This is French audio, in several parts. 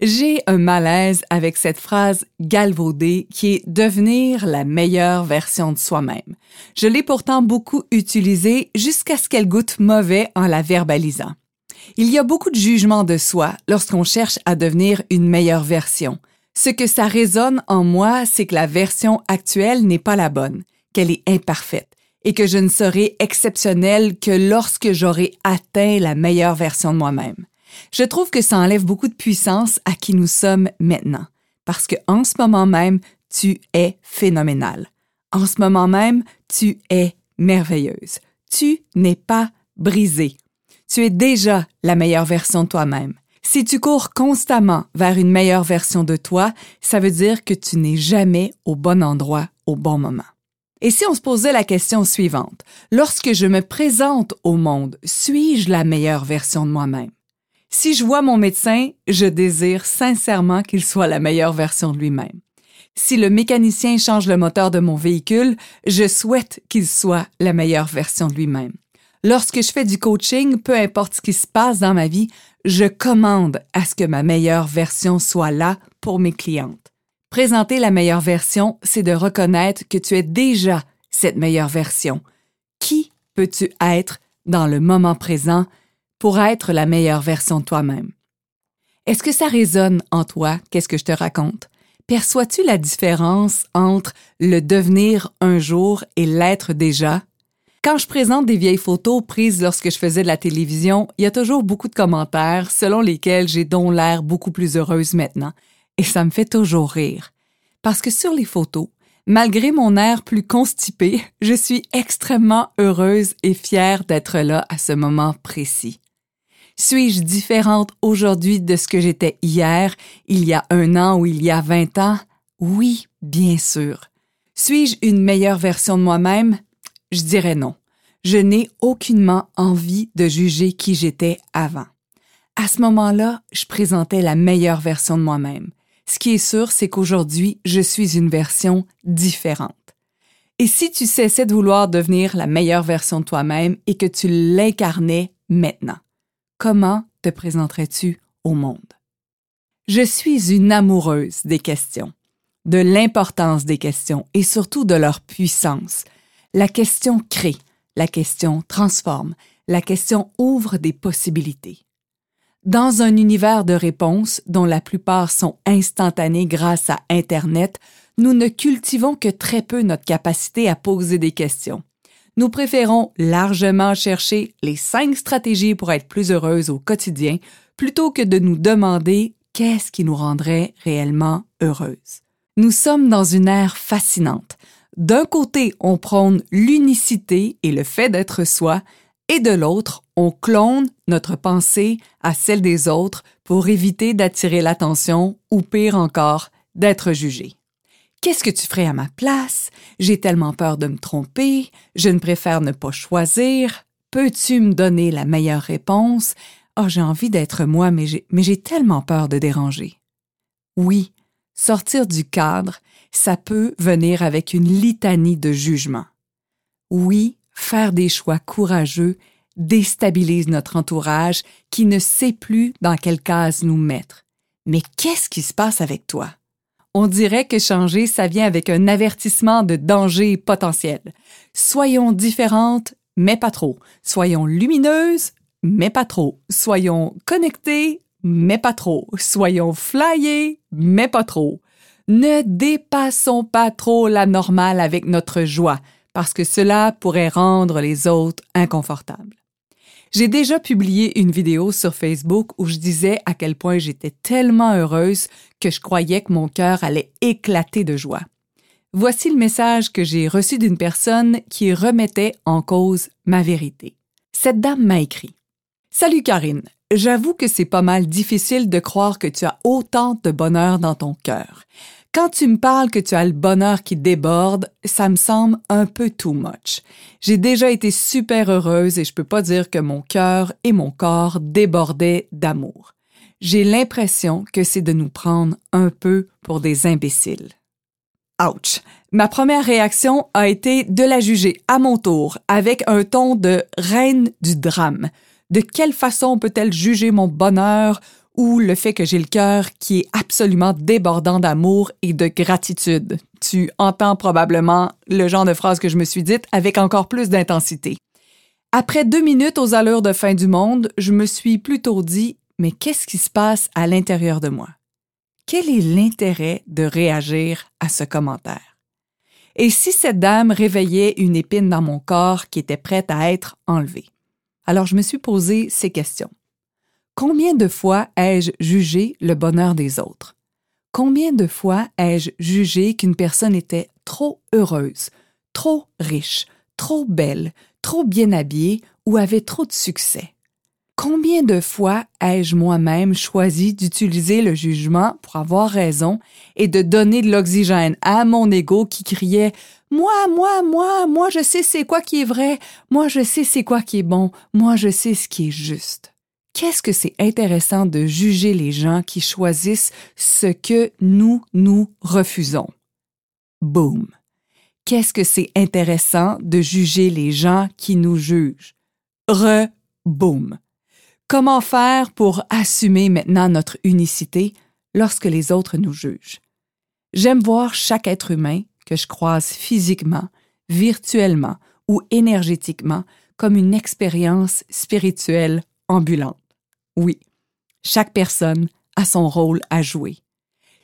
J'ai un malaise avec cette phrase galvaudée qui est devenir la meilleure version de soi-même. Je l'ai pourtant beaucoup utilisée jusqu'à ce qu'elle goûte mauvais en la verbalisant. Il y a beaucoup de jugement de soi lorsqu'on cherche à devenir une meilleure version. Ce que ça résonne en moi, c'est que la version actuelle n'est pas la bonne, qu'elle est imparfaite et que je ne serai exceptionnelle que lorsque j'aurai atteint la meilleure version de moi-même. Je trouve que ça enlève beaucoup de puissance à qui nous sommes maintenant, parce que en ce moment même, tu es phénoménal. En ce moment même, tu es merveilleuse. Tu n'es pas brisée. Tu es déjà la meilleure version de toi-même. Si tu cours constamment vers une meilleure version de toi, ça veut dire que tu n'es jamais au bon endroit au bon moment. Et si on se posait la question suivante, lorsque je me présente au monde, suis-je la meilleure version de moi-même? Si je vois mon médecin, je désire sincèrement qu'il soit la meilleure version de lui-même. Si le mécanicien change le moteur de mon véhicule, je souhaite qu'il soit la meilleure version de lui-même. Lorsque je fais du coaching, peu importe ce qui se passe dans ma vie, je commande à ce que ma meilleure version soit là pour mes clientes. Présenter la meilleure version, c'est de reconnaître que tu es déjà cette meilleure version. Qui peux-tu être dans le moment présent pour être la meilleure version de toi-même. Est-ce que ça résonne en toi, qu'est-ce que je te raconte? Perçois-tu la différence entre le devenir un jour et l'être déjà? Quand je présente des vieilles photos prises lorsque je faisais de la télévision, il y a toujours beaucoup de commentaires selon lesquels j'ai donc l'air beaucoup plus heureuse maintenant. Et ça me fait toujours rire. Parce que sur les photos, malgré mon air plus constipé, je suis extrêmement heureuse et fière d'être là à ce moment précis. Suis-je différente aujourd'hui de ce que j'étais hier, il y a un an ou il y a vingt ans? Oui, bien sûr. Suis-je une meilleure version de moi-même? Je dirais non. Je n'ai aucunement envie de juger qui j'étais avant. À ce moment-là, je présentais la meilleure version de moi-même. Ce qui est sûr, c'est qu'aujourd'hui, je suis une version différente. Et si tu cessais de vouloir devenir la meilleure version de toi-même et que tu l'incarnais maintenant? Comment te présenterais-tu au monde? Je suis une amoureuse des questions, de l'importance des questions et surtout de leur puissance. La question crée, la question transforme, la question ouvre des possibilités. Dans un univers de réponses dont la plupart sont instantanées grâce à Internet, nous ne cultivons que très peu notre capacité à poser des questions nous préférons largement chercher les cinq stratégies pour être plus heureuses au quotidien plutôt que de nous demander qu'est-ce qui nous rendrait réellement heureuses. Nous sommes dans une ère fascinante. D'un côté, on prône l'unicité et le fait d'être soi, et de l'autre, on clone notre pensée à celle des autres pour éviter d'attirer l'attention ou pire encore, d'être jugé. Qu'est-ce que tu ferais à ma place? J'ai tellement peur de me tromper, je ne préfère ne pas choisir. Peux-tu me donner la meilleure réponse? Oh, j'ai envie d'être moi, mais j'ai tellement peur de déranger. Oui, sortir du cadre, ça peut venir avec une litanie de jugement. Oui, faire des choix courageux déstabilise notre entourage qui ne sait plus dans quelle case nous mettre. Mais qu'est-ce qui se passe avec toi? On dirait que changer, ça vient avec un avertissement de danger potentiel. Soyons différentes, mais pas trop. Soyons lumineuses, mais pas trop. Soyons connectées, mais pas trop. Soyons flyés, mais pas trop. Ne dépassons pas trop la normale avec notre joie, parce que cela pourrait rendre les autres inconfortables. J'ai déjà publié une vidéo sur Facebook où je disais à quel point j'étais tellement heureuse que je croyais que mon cœur allait éclater de joie. Voici le message que j'ai reçu d'une personne qui remettait en cause ma vérité. Cette dame m'a écrit Salut Karine, j'avoue que c'est pas mal difficile de croire que tu as autant de bonheur dans ton cœur. Quand tu me parles que tu as le bonheur qui déborde, ça me semble un peu too much. J'ai déjà été super heureuse et je peux pas dire que mon cœur et mon corps débordaient d'amour. J'ai l'impression que c'est de nous prendre un peu pour des imbéciles. Ouch! Ma première réaction a été de la juger à mon tour avec un ton de reine du drame. De quelle façon peut-elle juger mon bonheur ou le fait que j'ai le cœur qui est absolument débordant d'amour et de gratitude. Tu entends probablement le genre de phrase que je me suis dite avec encore plus d'intensité. Après deux minutes aux allures de fin du monde, je me suis plutôt dit, mais qu'est-ce qui se passe à l'intérieur de moi? Quel est l'intérêt de réagir à ce commentaire? Et si cette dame réveillait une épine dans mon corps qui était prête à être enlevée? Alors je me suis posé ces questions. Combien de fois ai-je jugé le bonheur des autres? Combien de fois ai-je jugé qu'une personne était trop heureuse, trop riche, trop belle, trop bien habillée ou avait trop de succès? Combien de fois ai-je moi-même choisi d'utiliser le jugement pour avoir raison et de donner de l'oxygène à mon ego qui criait Moi, moi, moi, moi je sais c'est quoi qui est vrai, moi je sais c'est quoi qui est bon, moi je sais ce qui est juste qu'est-ce que c'est intéressant de juger les gens qui choisissent ce que nous, nous refusons? Boom. Qu'est-ce que c'est intéressant de juger les gens qui nous jugent? Re-boom. Comment faire pour assumer maintenant notre unicité lorsque les autres nous jugent? J'aime voir chaque être humain que je croise physiquement, virtuellement ou énergétiquement comme une expérience spirituelle ambulante. Oui, chaque personne a son rôle à jouer.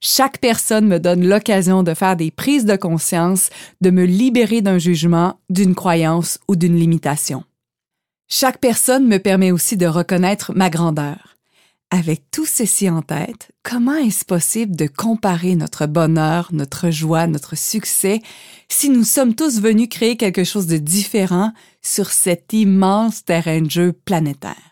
Chaque personne me donne l'occasion de faire des prises de conscience, de me libérer d'un jugement, d'une croyance ou d'une limitation. Chaque personne me permet aussi de reconnaître ma grandeur. Avec tout ceci en tête, comment est-ce possible de comparer notre bonheur, notre joie, notre succès si nous sommes tous venus créer quelque chose de différent sur cet immense terrain de jeu planétaire?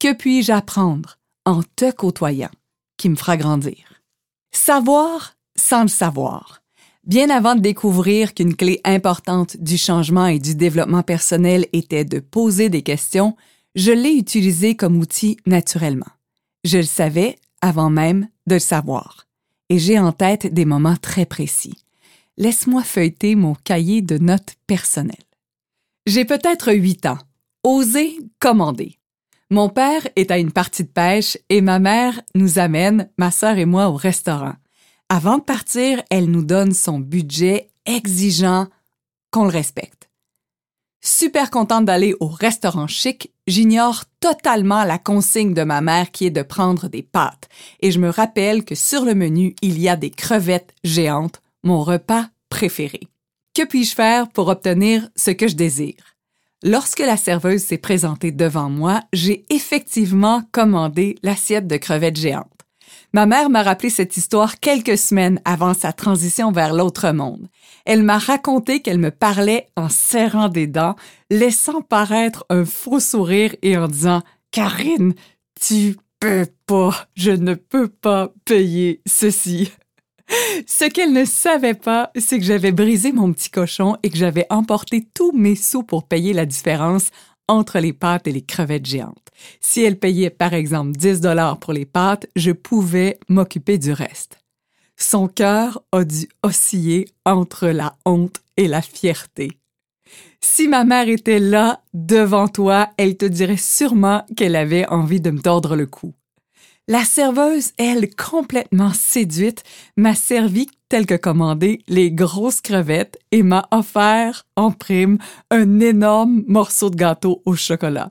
Que puis-je apprendre en te côtoyant qui me fera grandir? Savoir sans le savoir. Bien avant de découvrir qu'une clé importante du changement et du développement personnel était de poser des questions, je l'ai utilisé comme outil naturellement. Je le savais avant même de le savoir. Et j'ai en tête des moments très précis. Laisse-moi feuilleter mon cahier de notes personnelles. J'ai peut-être huit ans. Oser commander. Mon père est à une partie de pêche et ma mère nous amène, ma sœur et moi, au restaurant. Avant de partir, elle nous donne son budget exigeant qu'on le respecte. Super contente d'aller au restaurant chic, j'ignore totalement la consigne de ma mère qui est de prendre des pâtes et je me rappelle que sur le menu, il y a des crevettes géantes, mon repas préféré. Que puis-je faire pour obtenir ce que je désire? Lorsque la serveuse s'est présentée devant moi, j'ai effectivement commandé l'assiette de crevettes géantes. Ma mère m'a rappelé cette histoire quelques semaines avant sa transition vers l'autre monde. Elle m'a raconté qu'elle me parlait en serrant des dents, laissant paraître un faux sourire et en disant Karine, tu peux pas, je ne peux pas payer ceci. Ce qu'elle ne savait pas, c'est que j'avais brisé mon petit cochon et que j'avais emporté tous mes sous pour payer la différence entre les pâtes et les crevettes géantes. Si elle payait par exemple 10 dollars pour les pâtes, je pouvais m'occuper du reste. Son cœur a dû osciller entre la honte et la fierté. Si ma mère était là, devant toi, elle te dirait sûrement qu'elle avait envie de me tordre le cou. La serveuse, elle, complètement séduite, m'a servi, tel que commandé, les grosses crevettes et m'a offert, en prime, un énorme morceau de gâteau au chocolat.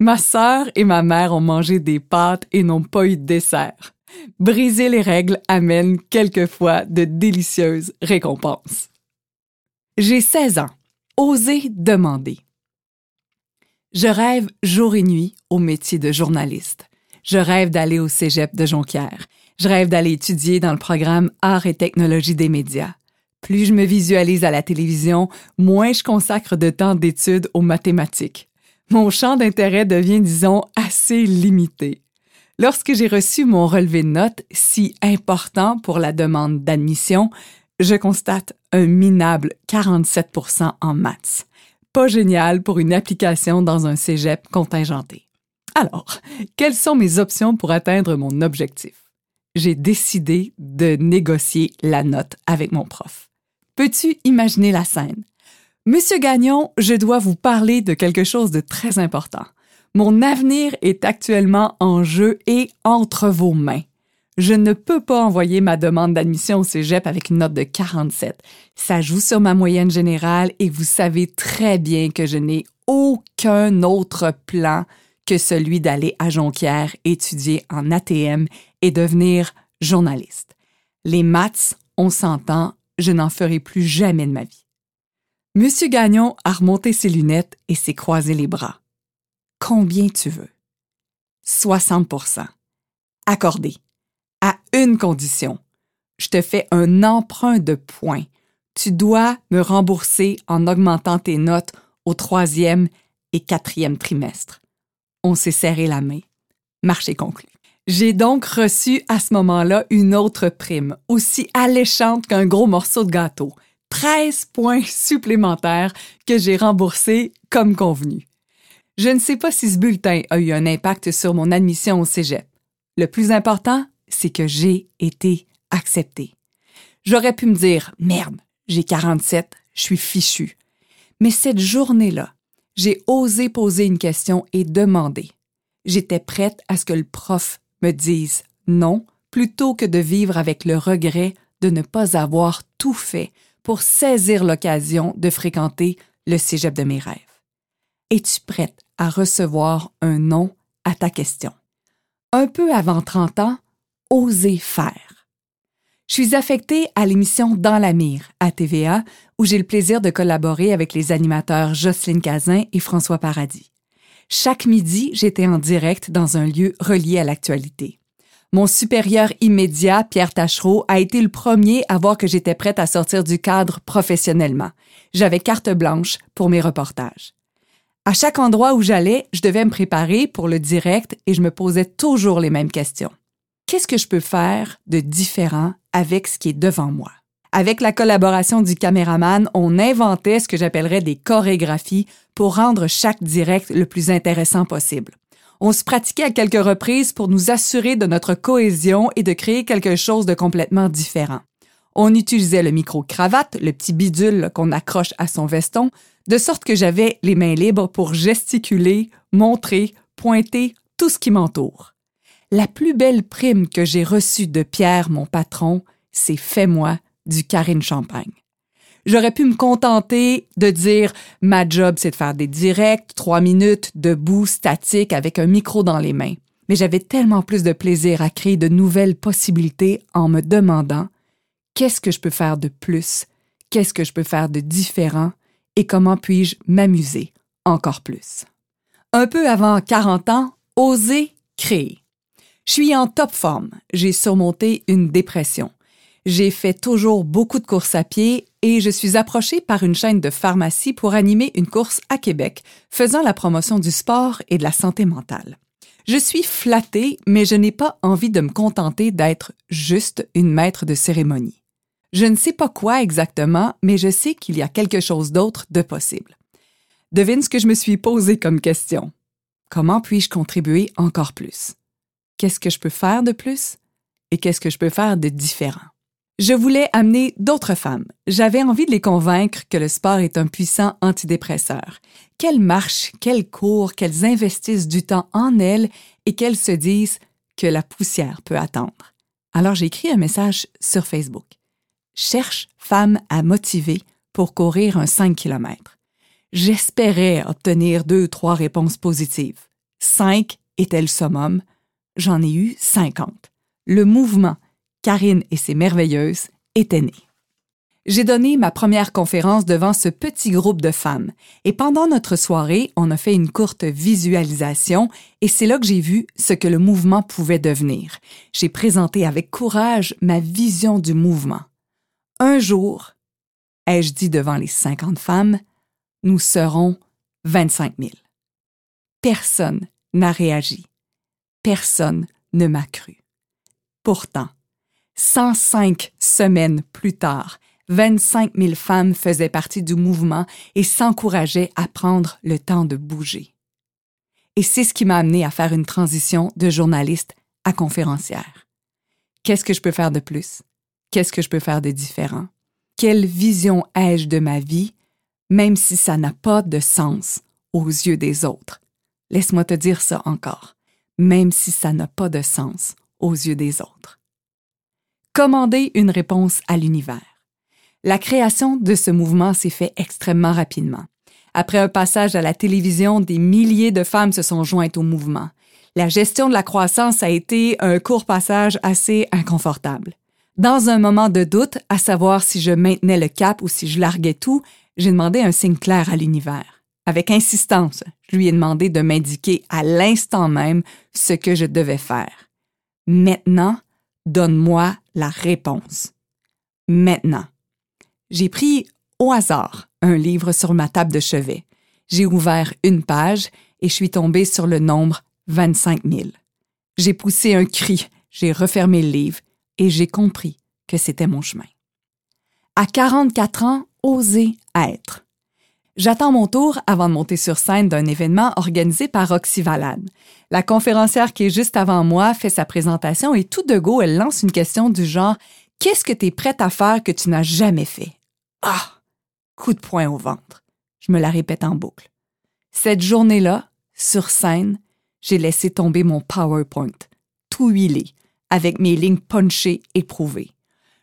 Ma sœur et ma mère ont mangé des pâtes et n'ont pas eu de dessert. Briser les règles amène quelquefois de délicieuses récompenses. J'ai 16 ans. Oser demander. Je rêve jour et nuit au métier de journaliste. Je rêve d'aller au cégep de Jonquière. Je rêve d'aller étudier dans le programme Arts et technologies des médias. Plus je me visualise à la télévision, moins je consacre de temps d'études aux mathématiques. Mon champ d'intérêt devient, disons, assez limité. Lorsque j'ai reçu mon relevé de notes, si important pour la demande d'admission, je constate un minable 47% en maths. Pas génial pour une application dans un cégep contingenté. Alors, quelles sont mes options pour atteindre mon objectif? J'ai décidé de négocier la note avec mon prof. Peux-tu imaginer la scène? Monsieur Gagnon, je dois vous parler de quelque chose de très important. Mon avenir est actuellement en jeu et entre vos mains. Je ne peux pas envoyer ma demande d'admission au cégep avec une note de 47. Ça joue sur ma moyenne générale et vous savez très bien que je n'ai aucun autre plan que celui d'aller à Jonquière étudier en ATM et devenir journaliste. Les maths, on s'entend, je n'en ferai plus jamais de ma vie. Monsieur Gagnon a remonté ses lunettes et s'est croisé les bras. Combien tu veux? 60% Accordé à une condition. Je te fais un emprunt de points. Tu dois me rembourser en augmentant tes notes au troisième et quatrième trimestre. On s'est serré la main. Marché conclu. J'ai donc reçu à ce moment-là une autre prime, aussi alléchante qu'un gros morceau de gâteau. 13 points supplémentaires que j'ai remboursés comme convenu. Je ne sais pas si ce bulletin a eu un impact sur mon admission au cégep. Le plus important, c'est que j'ai été acceptée. J'aurais pu me dire, merde, j'ai 47, je suis fichu. Mais cette journée-là, j'ai osé poser une question et demander. J'étais prête à ce que le prof me dise non plutôt que de vivre avec le regret de ne pas avoir tout fait pour saisir l'occasion de fréquenter le cégep de mes rêves. Es-tu prête à recevoir un non à ta question? Un peu avant 30 ans, oser faire. Je suis affectée à l'émission Dans la mire à TVA, où j'ai le plaisir de collaborer avec les animateurs Jocelyne Cazin et François Paradis. Chaque midi, j'étais en direct dans un lieu relié à l'actualité. Mon supérieur immédiat, Pierre Tachereau, a été le premier à voir que j'étais prête à sortir du cadre professionnellement. J'avais carte blanche pour mes reportages. À chaque endroit où j'allais, je devais me préparer pour le direct et je me posais toujours les mêmes questions qu'est-ce que je peux faire de différent avec ce qui est devant moi? Avec la collaboration du caméraman, on inventait ce que j'appellerais des chorégraphies pour rendre chaque direct le plus intéressant possible. On se pratiquait à quelques reprises pour nous assurer de notre cohésion et de créer quelque chose de complètement différent. On utilisait le micro-cravate, le petit bidule qu'on accroche à son veston, de sorte que j'avais les mains libres pour gesticuler, montrer, pointer tout ce qui m'entoure. La plus belle prime que j'ai reçue de Pierre, mon patron, c'est Fais-moi du Karine Champagne. J'aurais pu me contenter de dire ma job, c'est de faire des directs, trois minutes, debout, statique, avec un micro dans les mains. Mais j'avais tellement plus de plaisir à créer de nouvelles possibilités en me demandant qu'est-ce que je peux faire de plus, qu'est-ce que je peux faire de différent? Et comment puis-je m'amuser encore plus? Un peu avant 40 ans, oser créer. Je suis en top forme. J'ai surmonté une dépression. J'ai fait toujours beaucoup de courses à pied et je suis approchée par une chaîne de pharmacie pour animer une course à Québec, faisant la promotion du sport et de la santé mentale. Je suis flattée, mais je n'ai pas envie de me contenter d'être juste une maître de cérémonie. Je ne sais pas quoi exactement, mais je sais qu'il y a quelque chose d'autre de possible. Devine ce que je me suis posé comme question. Comment puis-je contribuer encore plus? Qu'est-ce que je peux faire de plus et qu'est-ce que je peux faire de différent. Je voulais amener d'autres femmes. J'avais envie de les convaincre que le sport est un puissant antidépresseur, qu'elles marchent, qu'elles courent, qu'elles investissent du temps en elles et qu'elles se disent que la poussière peut attendre. Alors j'ai écrit un message sur Facebook. Cherche femme à motiver pour courir un 5 km. J'espérais obtenir deux ou trois réponses positives. Cinq était le summum, j'en ai eu 50. Le mouvement Karine et ses merveilleuses était né. J'ai donné ma première conférence devant ce petit groupe de femmes et pendant notre soirée, on a fait une courte visualisation et c'est là que j'ai vu ce que le mouvement pouvait devenir. J'ai présenté avec courage ma vision du mouvement. Un jour, ai-je dit devant les 50 femmes, nous serons 25 000. Personne n'a réagi personne ne m'a cru. Pourtant, 105 semaines plus tard, 25 000 femmes faisaient partie du mouvement et s'encourageaient à prendre le temps de bouger. Et c'est ce qui m'a amené à faire une transition de journaliste à conférencière. Qu'est-ce que je peux faire de plus? Qu'est-ce que je peux faire de différent? Quelle vision ai-je de ma vie, même si ça n'a pas de sens aux yeux des autres? Laisse-moi te dire ça encore, même si ça n'a pas de sens aux yeux des autres. Commander une réponse à l'univers. La création de ce mouvement s'est fait extrêmement rapidement. Après un passage à la télévision, des milliers de femmes se sont jointes au mouvement. La gestion de la croissance a été un court passage assez inconfortable. Dans un moment de doute, à savoir si je maintenais le cap ou si je larguais tout, j'ai demandé un signe clair à l'univers. Avec insistance, je lui ai demandé de m'indiquer à l'instant même ce que je devais faire. Maintenant, donne-moi la réponse. Maintenant. J'ai pris au hasard un livre sur ma table de chevet. J'ai ouvert une page et je suis tombée sur le nombre 25 000. J'ai poussé un cri, j'ai refermé le livre et j'ai compris que c'était mon chemin. À 44 ans, oser être. J'attends mon tour avant de monter sur scène d'un événement organisé par Roxy Valade. La conférencière qui est juste avant moi fait sa présentation et tout de go, elle lance une question du genre Qu'est-ce que tu es prête à faire que tu n'as jamais fait? Ah! Coup de poing au ventre. Je me la répète en boucle. Cette journée-là, sur scène, j'ai laissé tomber mon PowerPoint, tout huilé, avec mes lignes punchées et prouvées.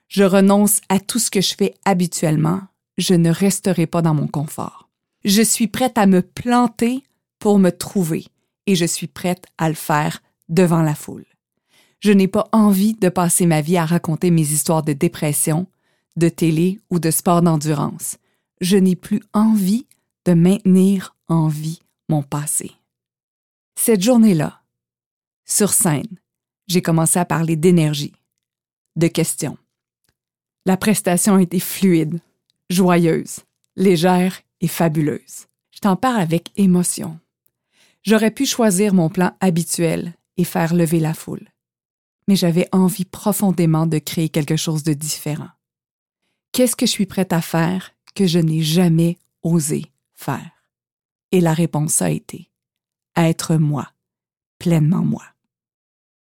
Je renonce à tout ce que je fais habituellement. Je ne resterai pas dans mon confort. Je suis prête à me planter pour me trouver et je suis prête à le faire devant la foule. Je n'ai pas envie de passer ma vie à raconter mes histoires de dépression, de télé ou de sport d'endurance. Je n'ai plus envie de maintenir en vie mon passé. Cette journée-là, sur scène, j'ai commencé à parler d'énergie, de questions. La prestation a été fluide, joyeuse, légère et fabuleuse. Je t'en parle avec émotion. J'aurais pu choisir mon plan habituel et faire lever la foule, mais j'avais envie profondément de créer quelque chose de différent. Qu'est-ce que je suis prête à faire que je n'ai jamais osé faire? Et la réponse a été être moi, pleinement moi.